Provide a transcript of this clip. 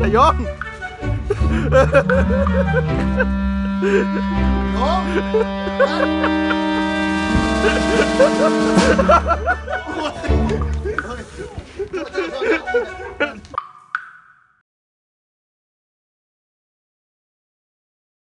นายงนายงโอ้ย